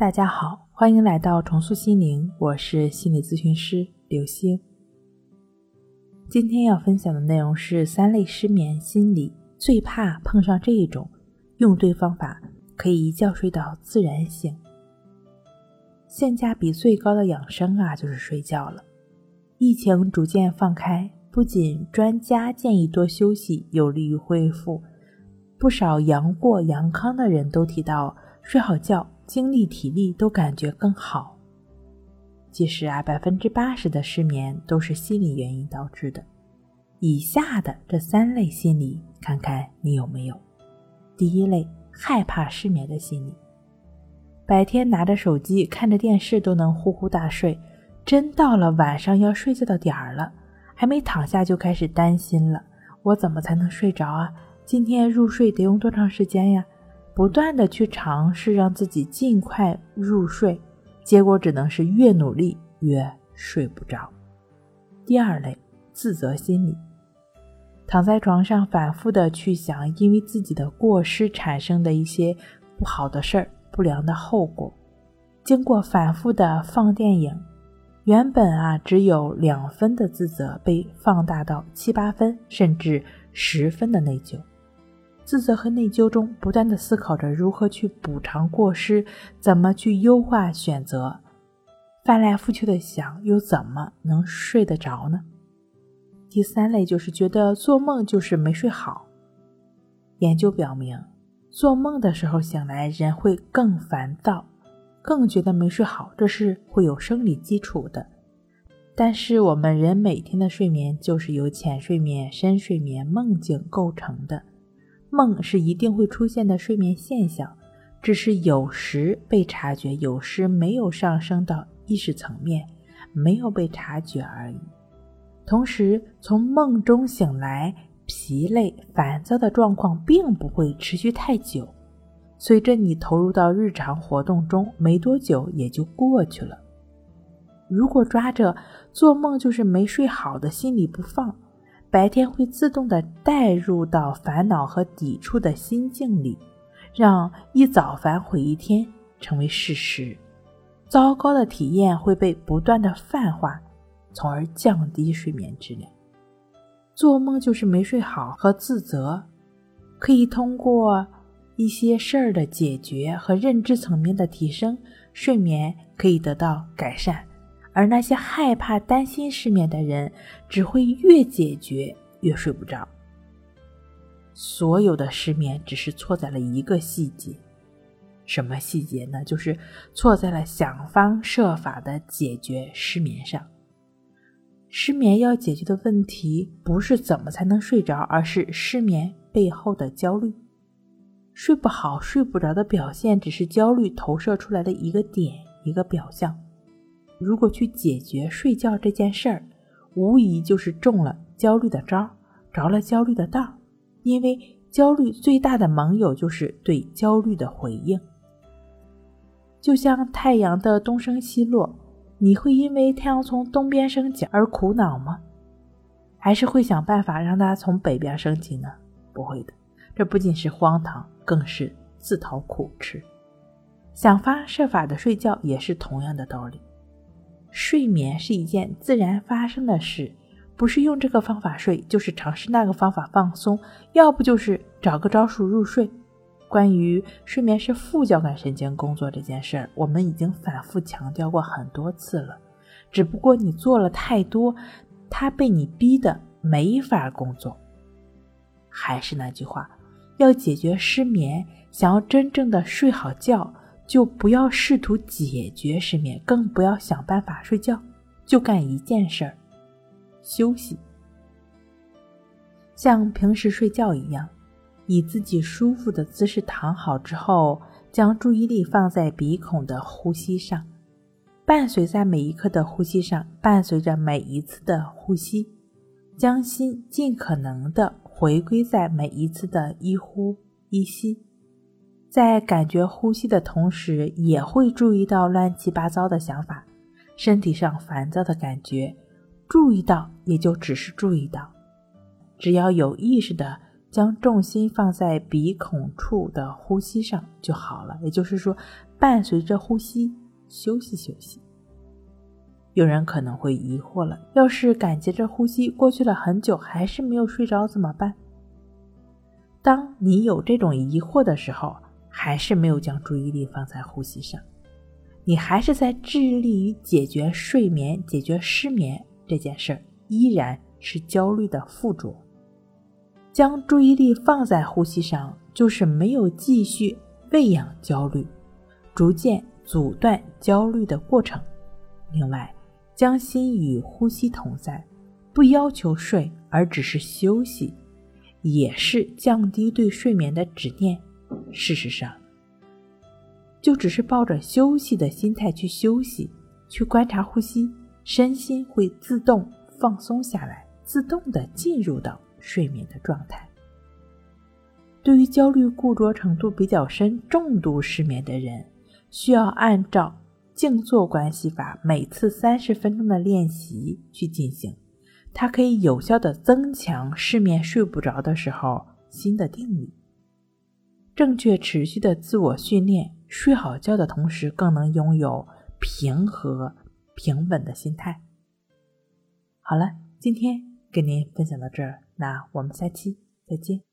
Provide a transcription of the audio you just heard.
大家好，欢迎来到重塑心灵，我是心理咨询师刘星。今天要分享的内容是三类失眠心理最怕碰上这一种，用对方法可以一觉睡到自然醒。性价比最高的养生啊，就是睡觉了。疫情逐渐放开，不仅专家建议多休息有利于恢复，不少阳过阳康的人都提到睡好觉。精力体力都感觉更好。其实啊，百分之八十的失眠都是心理原因导致的。以下的这三类心理，看看你有没有。第一类，害怕失眠的心理。白天拿着手机看着电视都能呼呼大睡，真到了晚上要睡觉的点儿了，还没躺下就开始担心了：我怎么才能睡着啊？今天入睡得用多长时间呀？不断的去尝试让自己尽快入睡，结果只能是越努力越睡不着。第二类，自责心理，躺在床上反复的去想因为自己的过失产生的一些不好的事儿、不良的后果，经过反复的放电影，原本啊只有两分的自责被放大到七八分，甚至十分的内疚。自责和内疚中，不断的思考着如何去补偿过失，怎么去优化选择，翻来覆去的想，又怎么能睡得着呢？第三类就是觉得做梦就是没睡好。研究表明，做梦的时候醒来，人会更烦躁，更觉得没睡好，这是会有生理基础的。但是我们人每天的睡眠就是由浅睡眠、深睡眠、梦境构成的。梦是一定会出现的睡眠现象，只是有时被察觉，有时没有上升到意识层面，没有被察觉而已。同时，从梦中醒来，疲累、烦躁的状况并不会持续太久，随着你投入到日常活动中，没多久也就过去了。如果抓着做梦就是没睡好的心理不放，白天会自动的带入到烦恼和抵触的心境里，让一早反悔一天成为事实。糟糕的体验会被不断的泛化，从而降低睡眠质量。做梦就是没睡好和自责，可以通过一些事儿的解决和认知层面的提升，睡眠可以得到改善。而那些害怕、担心失眠的人，只会越解决越睡不着。所有的失眠只是错在了一个细节，什么细节呢？就是错在了想方设法的解决失眠上。失眠要解决的问题不是怎么才能睡着，而是失眠背后的焦虑。睡不好、睡不着的表现，只是焦虑投射出来的一个点、一个表象。如果去解决睡觉这件事儿，无疑就是中了焦虑的招，着了焦虑的道。因为焦虑最大的盟友就是对焦虑的回应。就像太阳的东升西落，你会因为太阳从东边升起而苦恼吗？还是会想办法让它从北边升起呢？不会的，这不仅是荒唐，更是自讨苦吃。想方设法的睡觉也是同样的道理。睡眠是一件自然发生的事，不是用这个方法睡，就是尝试那个方法放松，要不就是找个招数入睡。关于睡眠是副交感神经工作这件事儿，我们已经反复强调过很多次了，只不过你做了太多，它被你逼得没法工作。还是那句话，要解决失眠，想要真正的睡好觉。就不要试图解决失眠，更不要想办法睡觉，就干一件事儿：休息。像平时睡觉一样，以自己舒服的姿势躺好之后，将注意力放在鼻孔的呼吸上，伴随在每一刻的呼吸上，伴随着每一次的呼吸，将心尽可能的回归在每一次的一呼一吸。在感觉呼吸的同时，也会注意到乱七八糟的想法，身体上烦躁的感觉。注意到也就只是注意到，只要有意识的将重心放在鼻孔处的呼吸上就好了。也就是说，伴随着呼吸休息休息。有人可能会疑惑了：要是感觉着呼吸过去了很久，还是没有睡着怎么办？当你有这种疑惑的时候，还是没有将注意力放在呼吸上，你还是在致力于解决睡眠、解决失眠这件事儿，依然是焦虑的附着。将注意力放在呼吸上，就是没有继续喂养焦虑，逐渐阻断焦虑的过程。另外，将心与呼吸同在，不要求睡，而只是休息，也是降低对睡眠的执念。事实上，就只是抱着休息的心态去休息，去观察呼吸，身心会自动放松下来，自动的进入到睡眠的状态。对于焦虑固着程度比较深、重度失眠的人，需要按照。静坐关系法每次三十分钟的练习去进行，它可以有效的增强失眠睡不着的时候心的定力。正确持续的自我训练，睡好觉的同时更能拥有平和平稳的心态。好了，今天跟您分享到这儿，那我们下期再见。